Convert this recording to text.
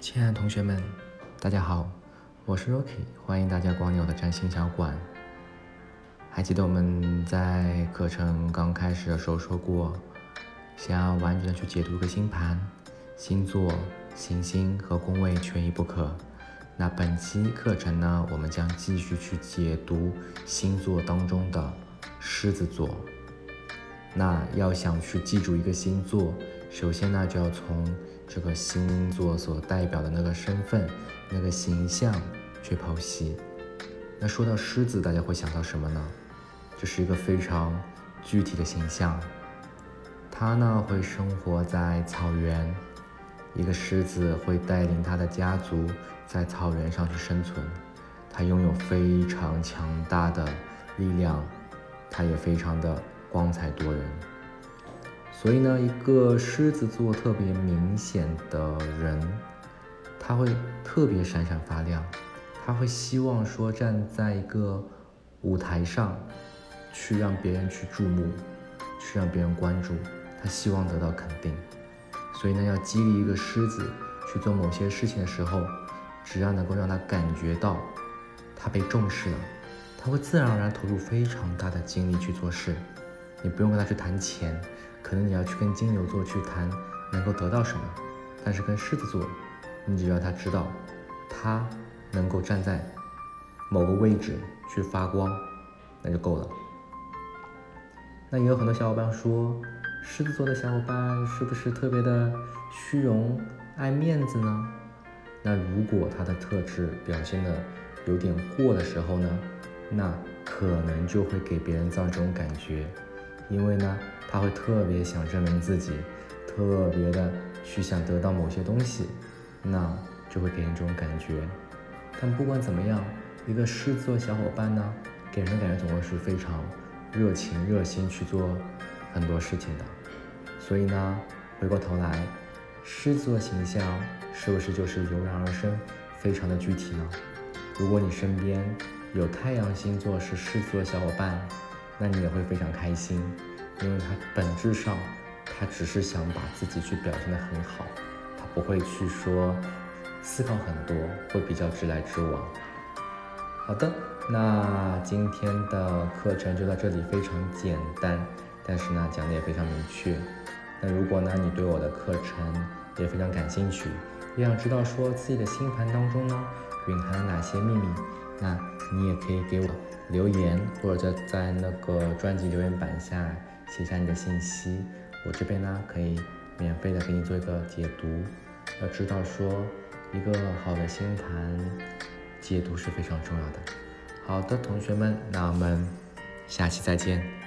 亲爱的同学们，大家好，我是 Rocky，欢迎大家光临我的占星小馆。还记得我们在课程刚开始的时候说过，想要完整的去解读一个星盘，星座、行星和宫位缺一不可。那本期课程呢，我们将继续去解读星座当中的狮子座。那要想去记住一个星座，首先呢，就要从这个星座所代表的那个身份、那个形象去剖析。那说到狮子，大家会想到什么呢？这是一个非常具体的形象。它呢会生活在草原，一个狮子会带领他的家族在草原上去生存。它拥有非常强大的力量，它也非常的。光彩夺人，所以呢，一个狮子座特别明显的人，他会特别闪闪发亮，他会希望说站在一个舞台上，去让别人去注目，去让别人关注，他希望得到肯定，所以呢，要激励一个狮子去做某些事情的时候，只要能够让他感觉到他被重视了，他会自然而然投入非常大的精力去做事。你不用跟他去谈钱，可能你要去跟金牛座去谈能够得到什么，但是跟狮子座，你只要他知道，他能够站在某个位置去发光，那就够了。那也有很多小伙伴说，狮子座的小伙伴是不是特别的虚荣、爱面子呢？那如果他的特质表现的有点过的时候呢，那可能就会给别人造成这种感觉。因为呢，他会特别想证明自己，特别的去想得到某些东西，那就会给人这种感觉。但不管怎么样，一个狮子座小伙伴呢，给人的感觉总会是非常热情、热心去做很多事情的。所以呢，回过头来，狮子座形象是不是就是油然而生，非常的具体呢？如果你身边有太阳星座是狮子座小伙伴，那你也会非常开心，因为他本质上，他只是想把自己去表现得很好，他不会去说思考很多，会比较直来直往。好的，那今天的课程就到这里，非常简单，但是呢讲的也非常明确。那如果呢你对我的课程也非常感兴趣，也想知道说自己的星盘当中呢蕴含哪些秘密，那你也可以给我。留言或者在在那个专辑留言板下写下你的信息，我这边呢可以免费的给你做一个解读。要知道说一个好的星盘解读是非常重要的。好的，同学们，那我们下期再见。